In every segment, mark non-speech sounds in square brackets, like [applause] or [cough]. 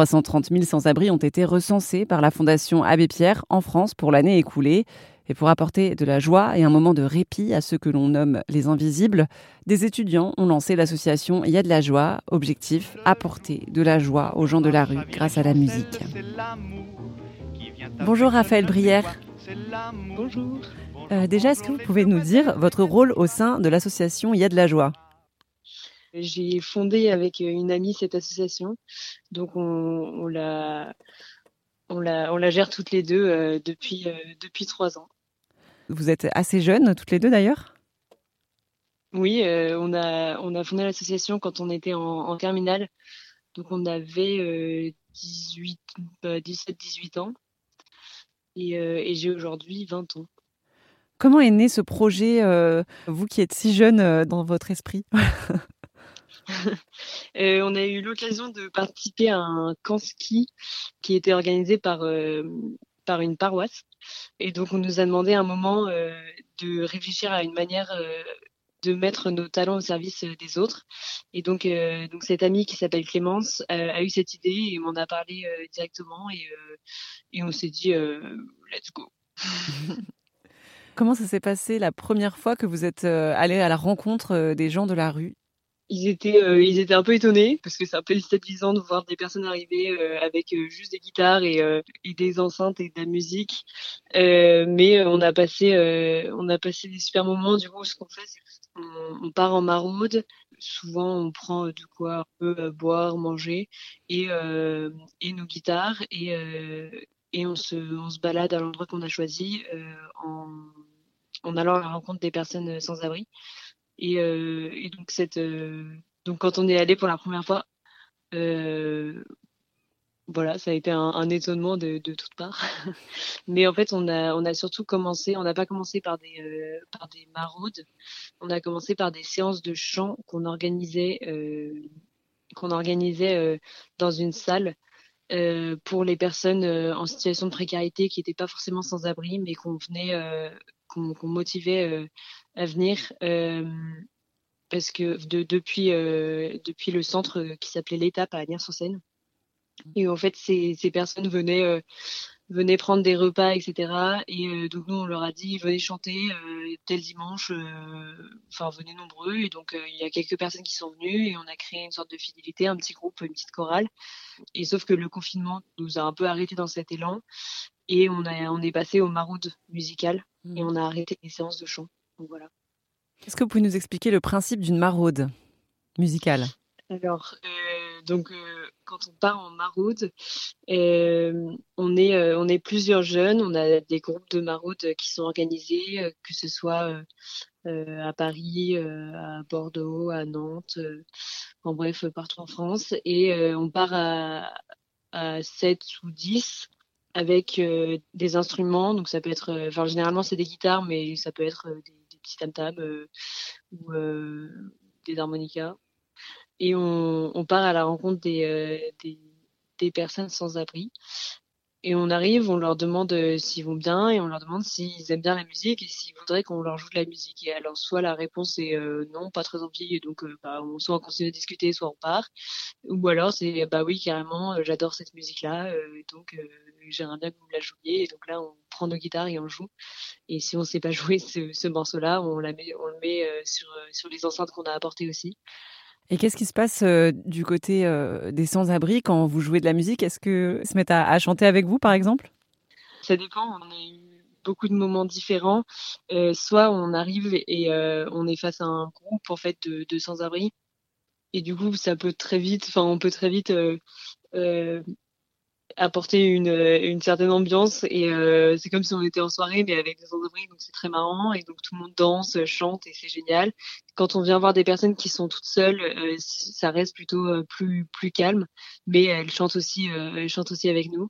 330 000 sans-abri ont été recensés par la Fondation Abbé Pierre en France pour l'année écoulée. Et pour apporter de la joie et un moment de répit à ceux que l'on nomme les invisibles, des étudiants ont lancé l'association Il y a de la joie. Objectif, apporter de la joie aux gens de la rue grâce à la musique. Bonjour Raphaël Brière. Bonjour. Euh, déjà, est-ce que vous pouvez nous dire votre rôle au sein de l'association Il y a de la joie? J'ai fondé avec une amie cette association. Donc on, on la on la, on la gère toutes les deux euh, depuis, euh, depuis trois ans. Vous êtes assez jeunes, toutes les deux d'ailleurs? Oui, euh, on, a, on a fondé l'association quand on était en, terminale. Donc on avait 18, 17, 18 ans. Et, et j'ai aujourd'hui 20 ans. Comment est né ce projet, vous qui êtes si jeune dans votre esprit? [laughs] on a eu l'occasion de participer à un camp ski qui était organisé par par une paroisse. Et donc, on nous a demandé un moment euh, de réfléchir à une manière euh, de mettre nos talents au service euh, des autres. Et donc, donc cette amie qui s'appelle Clémence a eu cette idée et m'en a parlé directement. Et, et on s'est dit, let's go. [laughs] Comment ça s'est passé la première fois que vous êtes allé à la rencontre des gens de la rue? Ils étaient euh, ils étaient un peu étonnés parce que c'est un peu déstabilisant de voir des personnes arriver euh, avec euh, juste des guitares et, et, des enceintes et de la musique. Mais on a passé on a passé des super moments. Du coup ce qu'on fait c'est on, on, part en maraude. Souvent on prend de quoi un peu boire manger et et nos guitares et et on se on se balade à l'endroit qu'on a choisi en en allant à la rencontre des personnes sans abri et, euh, et donc, cette, euh, donc, quand on est allé pour la première fois, euh, voilà, ça a été un, étonnement de, de toutes parts. [laughs] Mais en fait, on a, on a surtout commencé, on n'a pas commencé par des, par des maraudes, on a commencé par des séances de chant qu'on organisait, qu'on organisait dans une salle pour les personnes en situation de précarité qui n'étaient pas forcément sans abri, mais qu'on venait, qu'on motivait à venir euh, parce que de, depuis, euh, depuis le centre qui s'appelait l'étape à Agnières-sur-Seine. Et en fait, ces, ces personnes venaient, euh, venaient prendre des repas, etc. Et donc nous, on leur a dit, venez chanter tel dimanche, enfin venez nombreux. Et donc il y a quelques personnes qui sont venues et on a créé une sorte de fidélité, un petit groupe, une petite chorale. Et sauf que le confinement nous a un peu arrêté dans cet élan et on, a, on est passé au maraude musical et mmh. on a arrêté les séances de chant. voilà. Est-ce que vous pouvez nous expliquer le principe d'une maraude musicale? Alors, euh, donc, euh, quand on part en maraude, euh, on, est, on est plusieurs jeunes. On a des groupes de maraude qui sont organisés, que ce soit à Paris, à Bordeaux, à Nantes, en bref, partout en France. Et on part à, à 7 ou 10 avec des instruments. Donc, ça peut être, enfin, généralement, c'est des guitares, mais ça peut être des petits tam euh, ou euh, des harmonicas. Et on, on, part à la rencontre des, euh, des, des personnes sans abri. Et on arrive, on leur demande s'ils vont bien et on leur demande s'ils aiment bien la musique et s'ils voudraient qu'on leur joue de la musique. Et alors, soit la réponse est non, pas très envie, et donc bah, on, soit on continue à discuter, soit on part. Ou alors c'est bah oui, carrément, j'adore cette musique-là, donc j'aimerais bien que vous la jouiez. Et donc là, on prend nos guitares et on joue. Et si on ne sait pas [laughs] jouer ce, ce morceau-là, on, la met, on le met euh, sur, euh, sur les enceintes qu'on a apportées aussi. Et qu'est-ce qui se passe euh, du côté des sans-abri quand vous jouez de la musique? Est-ce que se mettent à, chanter avec vous, par exemple? Ça dépend. On a eu beaucoup de moments différents. soit on arrive et on est face à un groupe en fait de, de sans-abri, et du coup ça peut très vite. Enfin, on peut très vite apporter une, une certaine ambiance et euh, c'est comme si on était en soirée mais avec des sans donc c'est très marrant et donc tout le monde danse, chante et c'est génial. Quand on vient voir des personnes qui sont toutes seules, euh, ça reste plutôt euh, plus plus calme, mais elles chantent aussi elles chantent aussi avec nous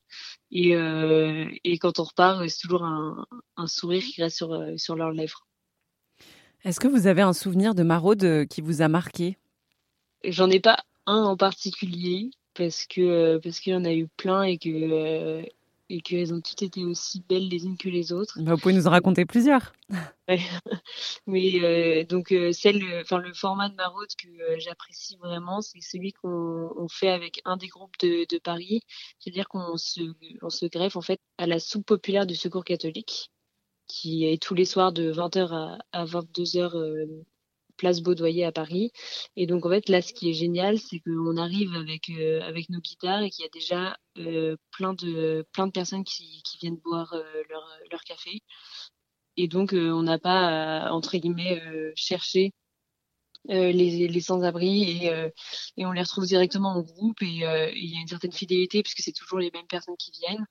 et et quand on repart, c'est toujours un, un sourire qui reste sur sur leurs lèvres. Est-ce que vous avez un souvenir de maraude qui vous a marqué? J'en ai pas un en particulier parce que euh, parce qu'il y en a eu plein et que euh, et qu'elles ont toutes été aussi belles les unes que les autres. Bah, vous pouvez nous en raconter plusieurs. [laughs] Mais donc celle, enfin le format de maraude que j'apprécie vraiment, c'est celui qu'on fait avec un des groupes de, de Paris, c'est-à-dire qu'on se, on se greffe en fait à la soupe populaire du Secours catholique, qui est tous les soirs de 20h à, à 22h place Baudoyer à Paris. Et donc en fait là, ce qui est génial, c'est qu'on arrive avec euh, avec nos guitares et qu'il y a déjà euh, plein de personnes qui, viennent boire euh, leur leur café. Et donc on n'a pas à, entre guillemets chercher les, les sans-abri et, et on les retrouve directement en groupe et il y a une certaine fidélité puisque c'est toujours les mêmes personnes qui viennent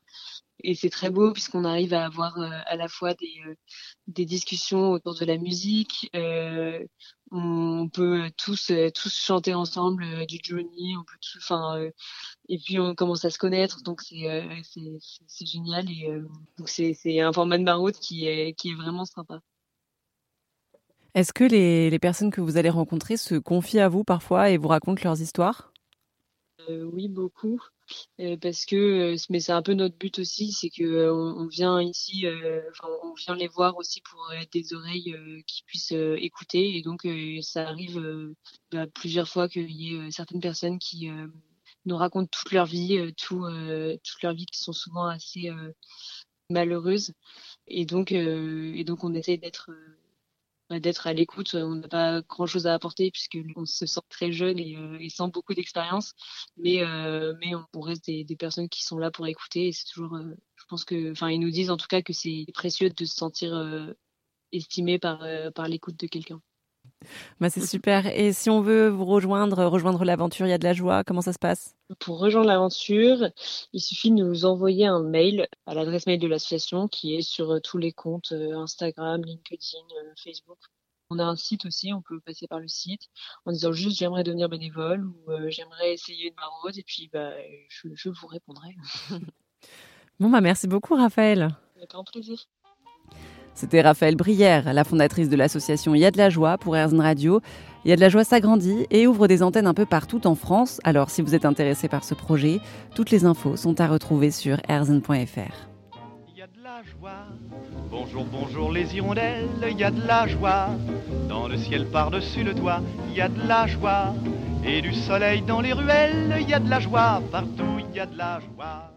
et c'est très beau puisqu'on arrive à avoir à la fois des, des discussions autour de la musique, euh, on peut tous euh, tous chanter ensemble euh, du Johnny, on peut enfin euh, et puis on commence à se connaître, donc c'est c'est génial et donc c'est c'est un format de maroute qui est qui est vraiment sympa. Est-ce que les, personnes que vous allez rencontrer se confient à vous parfois et vous racontent leurs histoires? Oui, beaucoup. Euh, parce que euh, mais c'est un peu notre but aussi c'est que euh, vient ici on vient les voir aussi pour être des oreilles qui puissent écouter. Et donc ça arrive bah, plusieurs fois qu'il y ait certaines personnes qui nous racontent toute leur vie tout toute leur vie qui sont souvent assez malheureuses. Et donc et donc on essaie d'être d'être à l'écoute. On n'a pas grand-chose à apporter puisque on se sent très jeune et, euh, sans beaucoup d'expérience, mais euh, mais on, reste des, des, personnes qui sont là pour écouter et c'est toujours, euh, je pense que, enfin ils nous disent en tout cas que c'est précieux de se sentir estimé par par l'écoute de quelqu'un. Bah c'est super. Et si on veut vous rejoindre, rejoindre l'aventure, il y a de la joie, comment ça se passe? Pour rejoindre l'aventure, il suffit de nous envoyer un mail à l'adresse mail de l'association qui est sur euh, tous les comptes euh, Instagram, LinkedIn, euh, Facebook. On a un site aussi, on peut passer par le site en disant juste j'aimerais devenir bénévole ou j'aimerais essayer une maraude et puis bah, je, je vous répondrai. [laughs] bon bah merci beaucoup Raphaël. Avec un plaisir. C'était Raphaël Brière, la fondatrice de l'association Il y a de la joie pour Erzen Radio. Il y a de la joie s'agrandit et ouvre des antennes un peu partout en France. Alors si vous êtes intéressé par ce projet, toutes les infos sont à retrouver sur erzen.fr. Il y a de la joie. Bonjour, bonjour les hirondelles, il y a de la joie. Dans le ciel par-dessus le toit, il y a de la joie. Et du soleil dans les ruelles, il y a de la joie. Partout, il y a de la joie.